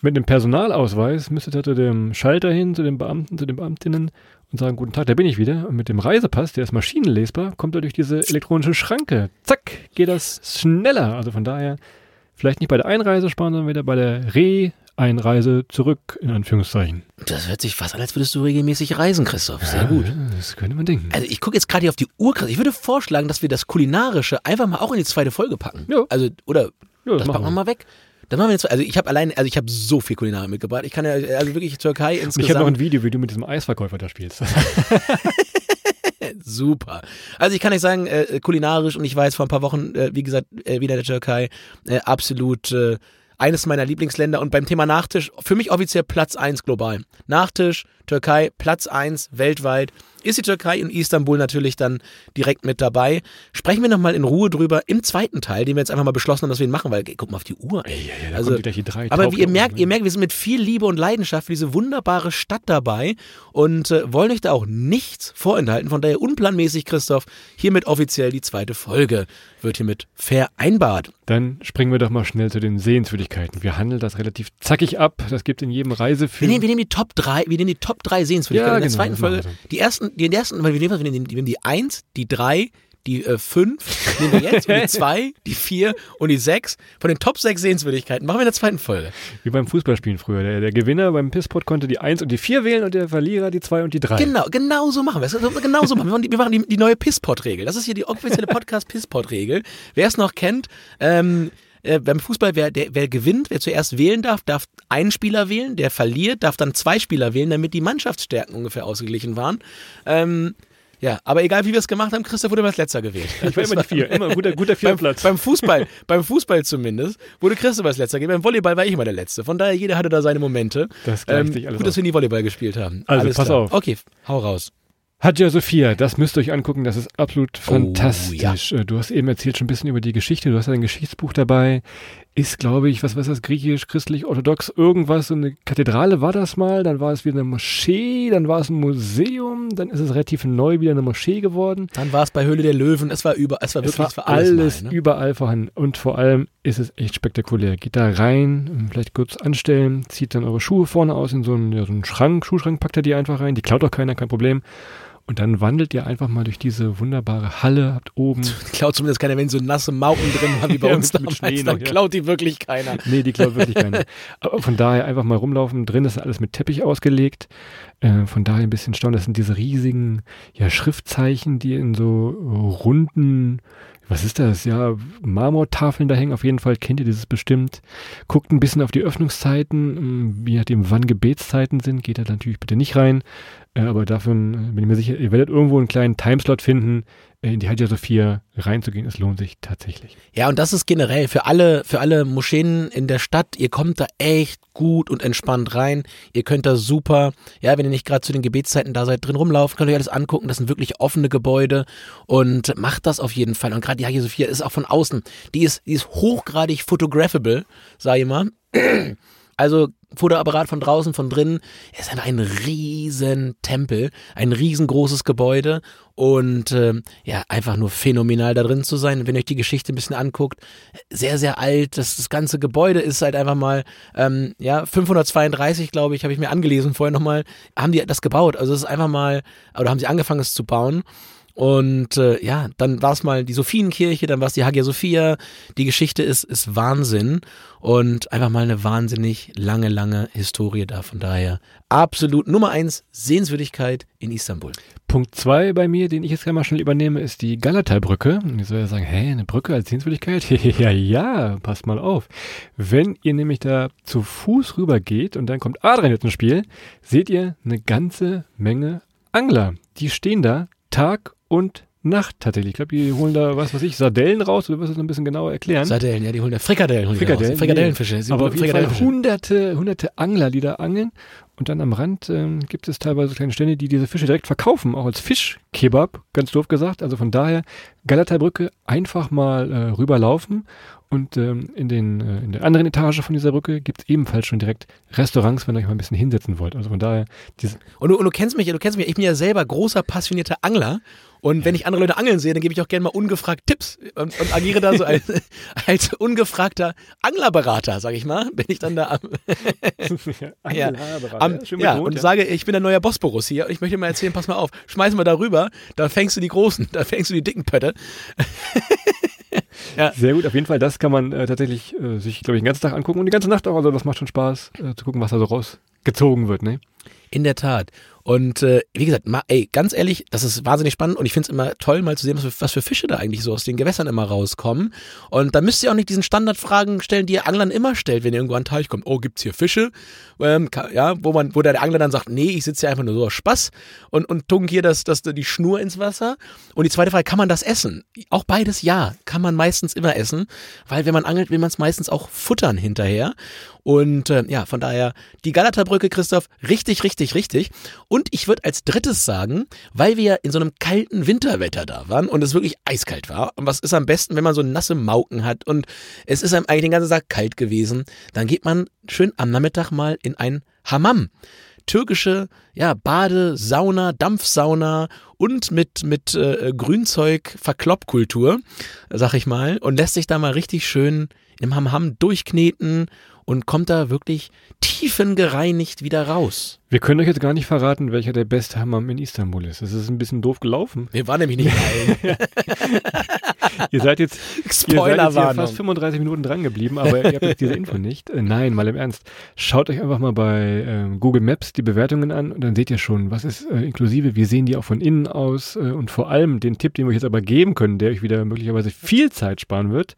[SPEAKER 3] Mit einem Personalausweis müsstet ihr zu dem Schalter hin, zu den Beamten, zu den Beamtinnen und sagen, guten Tag, da bin ich wieder. Und mit dem Reisepass, der ist maschinenlesbar, kommt er durch diese elektronische Schranke. Zack, geht das schneller. Also von daher vielleicht nicht bei der Einreise sparen, sondern wieder bei der Re-Einreise zurück, in Anführungszeichen.
[SPEAKER 2] Das hört sich fast an, als würdest du regelmäßig reisen, Christoph. Sehr gut.
[SPEAKER 3] Ja, das könnte man denken.
[SPEAKER 2] Also ich gucke jetzt gerade hier auf die Uhr. Ich würde vorschlagen, dass wir das Kulinarische einfach mal auch in die zweite Folge packen.
[SPEAKER 3] Ja.
[SPEAKER 2] Also, oder
[SPEAKER 3] Ja,
[SPEAKER 2] das
[SPEAKER 3] machen
[SPEAKER 2] packen wir mal weg. Dann machen wir jetzt, also ich habe allein, also ich habe so viel Kulinarik mitgebracht. Ich kann ja, also wirklich Türkei
[SPEAKER 3] Und ich habe noch
[SPEAKER 2] insgesamt.
[SPEAKER 3] ein Video, wie du mit diesem Eisverkäufer da spielst.
[SPEAKER 2] Super. Also ich kann nicht sagen, äh, kulinarisch und ich war jetzt vor ein paar Wochen, äh, wie gesagt, äh, wieder in der Türkei, äh, absolut äh, eines meiner Lieblingsländer und beim Thema Nachtisch für mich offiziell Platz 1 global. Nachtisch, Türkei, Platz 1 weltweit. Ist die Türkei und Istanbul natürlich dann direkt mit dabei. Sprechen wir nochmal in Ruhe drüber im zweiten Teil, den wir jetzt einfach mal beschlossen haben, dass wir ihn machen, weil guck mal auf die Uhr. Ey.
[SPEAKER 3] Ja, ja, da
[SPEAKER 2] Also,
[SPEAKER 3] kommt wieder hier drei
[SPEAKER 2] Aber wie ihr merkt, ihr merkt, wir sind mit viel Liebe und Leidenschaft für diese wunderbare Stadt dabei und äh, wollen euch da auch nichts vorenthalten. Von daher unplanmäßig, Christoph, hiermit offiziell die zweite Folge wird hiermit vereinbart.
[SPEAKER 3] Dann springen wir doch mal schnell zu den Sehenswürdigkeiten. Wir handeln das relativ zackig ab. Das gibt in jedem
[SPEAKER 2] Wir nehmen, wir nehmen die Top 3, wir nehmen die Top 3 Sehenswürdigkeiten
[SPEAKER 3] Ja,
[SPEAKER 2] in der
[SPEAKER 3] genau,
[SPEAKER 2] zweiten Folge. Die ersten, die ersten, wir nehmen, wir nehmen, wir nehmen die 1, die 3, die 5, nehmen wir jetzt, die 2, die 4 und die 6. Von den Top 6 Sehenswürdigkeiten machen wir in der zweiten Folge.
[SPEAKER 3] Wie beim Fußballspielen früher. Der, der Gewinner beim Pisspot konnte die 1 und die 4 wählen und der Verlierer die 2 und die 3.
[SPEAKER 2] Genau, genau so machen wir es. Also, Genau so machen wir. Wir machen die, wir machen die, die neue Pisspot-Regel. Das ist hier die offizielle Podcast-Pisspot-Regel. Wer es noch kennt, ähm, äh, beim Fußball, wer, der, wer gewinnt, wer zuerst wählen darf, darf einen Spieler wählen. Der verliert, darf dann zwei Spieler wählen, damit die Mannschaftsstärken ungefähr ausgeglichen waren. Ähm, ja, aber egal wie wir es gemacht haben, Christoph wurde immer als letzter gewählt.
[SPEAKER 3] Ich war immer die 4. Immer ein guter, guter
[SPEAKER 2] beim,
[SPEAKER 3] Vierplatz.
[SPEAKER 2] beim Fußball, beim Fußball zumindest, wurde Christoph als letzter gewählt. Beim Volleyball war ich immer der Letzte. Von daher, jeder hatte da seine Momente.
[SPEAKER 3] Das gleicht
[SPEAKER 2] Ähm,
[SPEAKER 3] sich alles
[SPEAKER 2] gut, dass
[SPEAKER 3] aus.
[SPEAKER 2] wir nie Volleyball gespielt haben.
[SPEAKER 3] Also,
[SPEAKER 2] Alles
[SPEAKER 3] pass
[SPEAKER 2] klar.
[SPEAKER 3] auf.
[SPEAKER 2] Okay, hau raus.
[SPEAKER 3] Hagia Sophia, das müsst ihr euch angucken, das ist
[SPEAKER 2] Oh,
[SPEAKER 3] absolut fantastisch. Äh, Du hast eben erzählt schon ein bisschen über die Geschichte, du hast ein Geschichtsbuch dabei. Ist, glaube ich, was ist das, griechisch, christlich, orthodox, irgendwas, so eine Kathedrale war das mal, dann war es wieder eine Moschee, dann war es ein Museum, dann ist es relativ neu wieder eine Moschee geworden.
[SPEAKER 2] Dann war es bei Höhle der Löwen. Es war über, es war wirklich
[SPEAKER 3] es war
[SPEAKER 2] es war alles,
[SPEAKER 3] alles
[SPEAKER 2] mal, ne?
[SPEAKER 3] überall vorhanden und vor allem ist es echt spektakulär. Geht da rein, vielleicht kurz anstellen, zieht dann eure Schuhe vorne aus in so einen, ja, so einen Schrank, Schuhschrank packt ihr die einfach rein, die klaut auch keiner, kein Problem. Und dann wandelt ihr einfach mal durch diese wunderbare Halle, habt oben
[SPEAKER 2] Klaut zumindest keiner, wenn so nasse Mauken drin haben, wie bei
[SPEAKER 3] Ja,
[SPEAKER 2] uns
[SPEAKER 3] mit- mit
[SPEAKER 2] damals,
[SPEAKER 3] Schnee
[SPEAKER 2] dann
[SPEAKER 3] noch,
[SPEAKER 2] klaut die wirklich keiner.
[SPEAKER 3] Nee, die klaut wirklich keiner. Aber von daher einfach mal rumlaufen. Drin ist alles mit Teppich ausgelegt. Äh, von daher ein bisschen staunen. Das sind diese riesigen ja, Schriftzeichen, die in so runden, was ist das? Ja, Marmortafeln da hängen. Auf jeden Fall kennt ihr dieses bestimmt. Guckt ein bisschen auf die Öffnungszeiten. ähm, Je nachdem, wann Gebetszeiten sind, geht da natürlich bitte nicht rein. Äh, aber davon äh, bin ich mir sicher, ihr werdet irgendwo einen kleinen Timeslot finden, äh, in die Hagia Sophia reinzugehen. Es lohnt sich tatsächlich.
[SPEAKER 2] Ja, und das ist generell für alle, für alle Moscheen in der Stadt. Ihr kommt da echt gut und entspannt rein. Ihr könnt da super, ja, wenn ihr nicht gerade zu den Gebetszeiten da seid, drin rumlaufen, könnt ihr euch alles angucken. Das sind wirklich offene Gebäude und macht das auf jeden Fall. Und gerade die Hagia Sophia ist auch von außen, die ist, die ist hochgradig photographable, sag ich mal. Also Fotoapparat von draußen, von drinnen. Es ist einfach ein riesen Tempel, ein riesengroßes Gebäude und ähm, ja, einfach nur phänomenal da drin zu sein. Wenn ihr euch die Geschichte ein bisschen anguckt, sehr, sehr alt. Das, das ganze Gebäude ist halt einfach mal, ähm, ja, 532, glaube ich, habe ich mir angelesen vorher nochmal, haben die das gebaut. Also es ist einfach mal, oder haben sie angefangen es zu bauen. Und äh, ja, dann war es mal die Sophienkirche, dann war es die Hagia Sophia. Die Geschichte ist, ist Wahnsinn und einfach mal eine wahnsinnig lange, lange Historie da. Von daher absolut Nummer eins Sehenswürdigkeit in Istanbul.
[SPEAKER 3] Punkt zwei bei mir, den ich jetzt gerne mal schnell übernehme, ist die Galatai-Brücke. Und ihr soll ja sagen, hä, eine Brücke als Sehenswürdigkeit? ja, ja, passt mal auf. Wenn ihr nämlich da zu Fuß rüber geht und dann kommt Adrian jetzt ins Spiel, seht ihr eine ganze Menge Angler. Die stehen da Tag und Nacht tatsächlich. Ich glaube, die holen da, was weiß ich, Sardellen raus. Du wirst es noch ein bisschen genauer erklären.
[SPEAKER 2] Sardellen, ja, die holen da Frikadellen. Holen.
[SPEAKER 3] Frikadellen,
[SPEAKER 2] Frikadellenfische. Sie
[SPEAKER 3] Aber auf jeden Fall hunderte, hunderte Angler, die da angeln. Und dann am Rand ähm, gibt es teilweise kleine Stände, die diese Fische direkt verkaufen, auch als Fischkebab, ganz doof gesagt. Also von daher, Galatai-Brücke einfach mal äh, rüberlaufen. Und ähm, in, den, äh, in der anderen Etage von dieser Brücke gibt es ebenfalls schon direkt Restaurants, wenn ihr euch mal ein bisschen hinsetzen wollt. Also von daher, diese,
[SPEAKER 2] Und du, und du kennst mich, du kennst mich, ich bin ja selber großer, passionierter Angler. Und wenn ich andere Leute angeln sehe, dann gebe ich auch gerne mal ungefragt Tipps und, und agiere da so als, als ungefragter Anglerberater, sag ich mal. Bin ich dann da am, ja, am, ja und sage, ich bin der neue Bosporus hier und ich möchte mal erzählen, pass mal auf, schmeißen wir da rüber, da fängst du die großen, da fängst du die dicken Pötte.
[SPEAKER 3] Sehr gut, auf jeden Fall, das kann man äh, tatsächlich äh, sich, glaube ich, den ganzen Tag angucken und die ganze Nacht auch. Also das macht schon Spaß, äh, zu gucken, was da so rausgezogen wird, ne?
[SPEAKER 2] In der Tat. Und äh, wie gesagt, ma, ey, ganz ehrlich, das ist wahnsinnig spannend und ich finde es immer toll, mal zu sehen, was für, was für Fische da eigentlich so aus den Gewässern immer rauskommen. Und da müsst ihr auch nicht diesen Standardfragen stellen, die ihr Anglern immer stellt, wenn ihr irgendwo an den Teich kommt. Oh, gibt's hier Fische? Ähm, ja, wo man, wo der Angler dann sagt, nee, ich sitze hier einfach nur so aus Spaß und, und tunk hier das, das, die Schnur ins Wasser. Und die zweite Frage, kann man das essen? Auch beides ja, kann man meistens immer essen, weil wenn man angelt, will man es meistens auch futtern hinterher. Und äh, ja, von daher die Galata-Brücke, Christoph, richtig, richtig, richtig. Und ich würde als drittes sagen, weil wir ja in so einem kalten Winterwetter da waren und es wirklich eiskalt war. Und was ist am besten, wenn man so nasse Mauken hat und es ist einem eigentlich den ganzen Tag kalt gewesen, dann geht man schön am Nachmittag mal in ein Hammam türkische ja, Bade, Sauna, Dampfsauna und mit, mit äh, Grünzeug Verkloppkultur, sag ich mal, und lässt sich da mal richtig schön im Hammam durchkneten und kommt da wirklich tiefengereinigt wieder raus.
[SPEAKER 3] Wir können euch jetzt gar nicht verraten, welcher der beste Hammam in Istanbul ist. Das ist ein bisschen doof gelaufen.
[SPEAKER 2] Wir waren nämlich nicht rein.
[SPEAKER 3] ihr seid jetzt,
[SPEAKER 2] Spoiler
[SPEAKER 3] ihr seid jetzt hier fast 35 Minuten dran geblieben, aber ihr habt jetzt diese Info nicht. Äh, nein, mal im Ernst. Schaut euch einfach mal bei ähm, Google Maps die Bewertungen an und dann seht ihr schon, was ist äh, inklusive, wie sehen die auch von innen aus äh, und vor allem den Tipp, den wir euch jetzt aber geben können, der euch wieder möglicherweise viel Zeit sparen wird.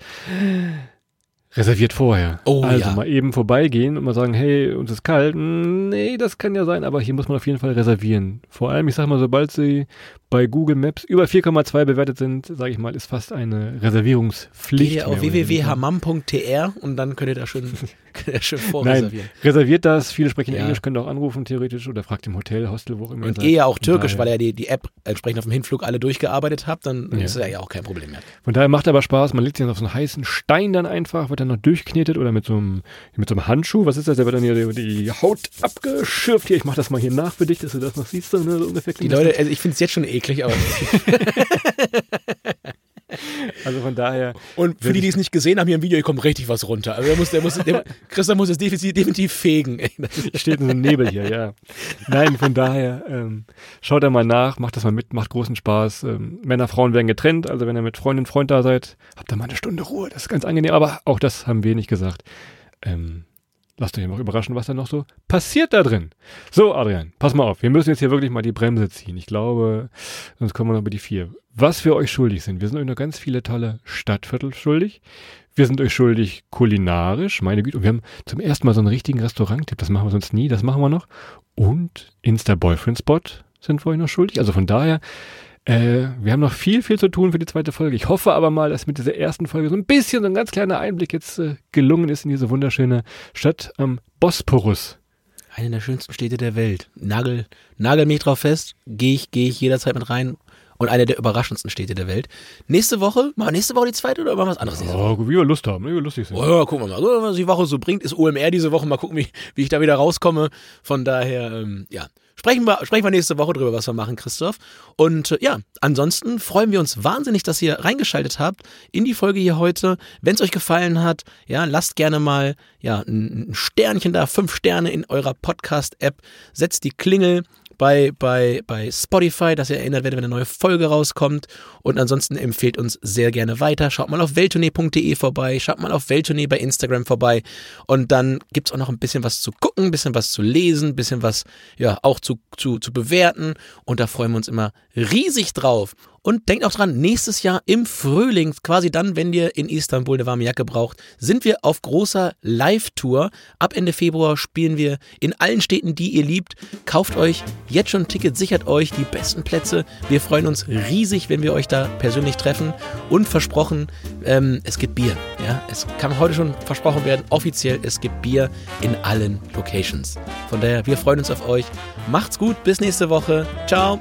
[SPEAKER 3] Reserviert vorher.
[SPEAKER 2] Oh,
[SPEAKER 3] also
[SPEAKER 2] ja.
[SPEAKER 3] mal eben vorbeigehen und mal sagen, hey, uns ist kalt. Hm, Nee, das kann ja sein, aber hier muss man auf jeden Fall reservieren. Vor allem, ich sag mal, sobald sie bei Google Maps über 4,2 bewertet sind, sage ich mal, ist fast eine Reservierungspflicht.
[SPEAKER 2] Geht ihr auf www.hammam.tr und dann könnt ihr da schön, könnt ihr
[SPEAKER 3] Nein,
[SPEAKER 2] vorreservieren.
[SPEAKER 3] reserviert das. Viele sprechen
[SPEAKER 2] Ja.
[SPEAKER 3] Englisch, könnt auch anrufen theoretisch oder fragt im Hotel, Hostel, wo auch immer.
[SPEAKER 2] Und
[SPEAKER 3] ihr
[SPEAKER 2] ja auch türkisch, weil ihr die, die App entsprechend auf dem Hinflug alle durchgearbeitet habt, dann
[SPEAKER 3] Ja.
[SPEAKER 2] ist ja ja auch kein Problem mehr.
[SPEAKER 3] Von daher macht aber Spaß. Man legt sich auf so einen heißen Stein dann einfach, wird dann noch durchknetet oder mit so einem, mit so einem Handschuh. Was ist das? Der wird dann hier die, Haut abgeschürft. Hier, ich mach das mal hier nach für dich, dass du das noch siehst. So, ne, so ungefähr
[SPEAKER 2] Die
[SPEAKER 3] das
[SPEAKER 2] Leute, also ich finde es jetzt schon eklig, aber
[SPEAKER 3] Also von daher,
[SPEAKER 2] und für die, die es nicht gesehen haben, hier im Video, hier kommt richtig was runter. Also der muss, der muss, der, Christian muss es definitiv, definitiv fegen.
[SPEAKER 3] steht in so einem Nebel hier, ja. Nein, von daher, ähm, schaut da mal nach, macht das mal mit, macht großen Spaß. Ähm, Männer, Frauen werden getrennt, also wenn ihr mit Freundin, Freund da seid, habt da mal eine Stunde Ruhe, das ist ganz angenehm, aber auch das haben wir nicht gesagt. Ähm, lasst euch einfach überraschen, was da noch so passiert da drin. So, Adrian, pass mal auf, wir müssen jetzt hier wirklich mal die Bremse ziehen. Ich glaube, sonst kommen wir noch über die vier. Was wir euch schuldig sind, wir sind euch noch ganz viele tolle Stadtviertel schuldig. Wir sind euch schuldig kulinarisch, meine Güte. Und wir haben zum ersten Mal so einen richtigen Restaurant-Tipp. Das machen wir sonst nie, das machen wir noch. Und Insta-Boyfriend-Spot sind wir euch noch schuldig. Also von daher, äh, wir haben noch viel, viel zu tun für die zweite Folge. Ich hoffe aber mal, dass mit dieser ersten Folge so ein bisschen, so ein ganz kleiner Einblick jetzt äh, gelungen ist in diese wunderschöne Stadt am Bosporus.
[SPEAKER 2] Eine der schönsten Städte der Welt. Nagel, nagel mich drauf fest, gehe ich, gehe ich jederzeit mit rein. Und eine der überraschendsten Städte der Welt. Nächste Woche, machen wir nächste Woche die zweite oder machen wir was anderes?
[SPEAKER 3] Oh, wie wir Lust haben, wie wir lustig sind.
[SPEAKER 2] Oh, ja, gucken wir mal, so, was die Woche so bringt. Ist OMR diese Woche. Mal gucken, wie, wie ich da wieder rauskomme. Von daher, ähm, ja. Sprechen wir, sprechen wir nächste Woche drüber, was wir machen, Christoph. Und äh, ja, ansonsten freuen wir uns wahnsinnig, dass ihr reingeschaltet habt in die Folge hier heute. Wenn es euch gefallen hat, ja, lasst gerne mal ja, ein Sternchen da, fünf Sterne in eurer Podcast-App. Setzt die Klingel bei, bei, bei Spotify, dass ihr erinnert werdet, wenn eine neue Folge rauskommt. Und ansonsten empfehlt uns sehr gerne weiter. Schaut mal auf welttournee.de vorbei, schaut mal auf Welttournee bei Instagram vorbei. Und dann gibt's auch noch ein bisschen was zu gucken, ein bisschen was zu lesen, ein bisschen was ja auch zu, zu, zu bewerten. Und da freuen wir uns immer riesig drauf. Und denkt auch dran, nächstes Jahr im Frühling, quasi dann, wenn ihr in Istanbul eine warme Jacke braucht, sind wir auf großer Live-Tour. Ab Ende Februar spielen wir in allen Städten, die ihr liebt. Kauft euch jetzt schon ein Ticket, sichert euch die besten Plätze. Wir freuen uns riesig, wenn wir euch da persönlich treffen. Und versprochen, ähm, es gibt Bier. Ja, es kann heute schon versprochen werden, offiziell, es gibt Bier in allen Locations. Von daher, wir freuen uns auf euch. Macht's gut, bis nächste Woche. Ciao.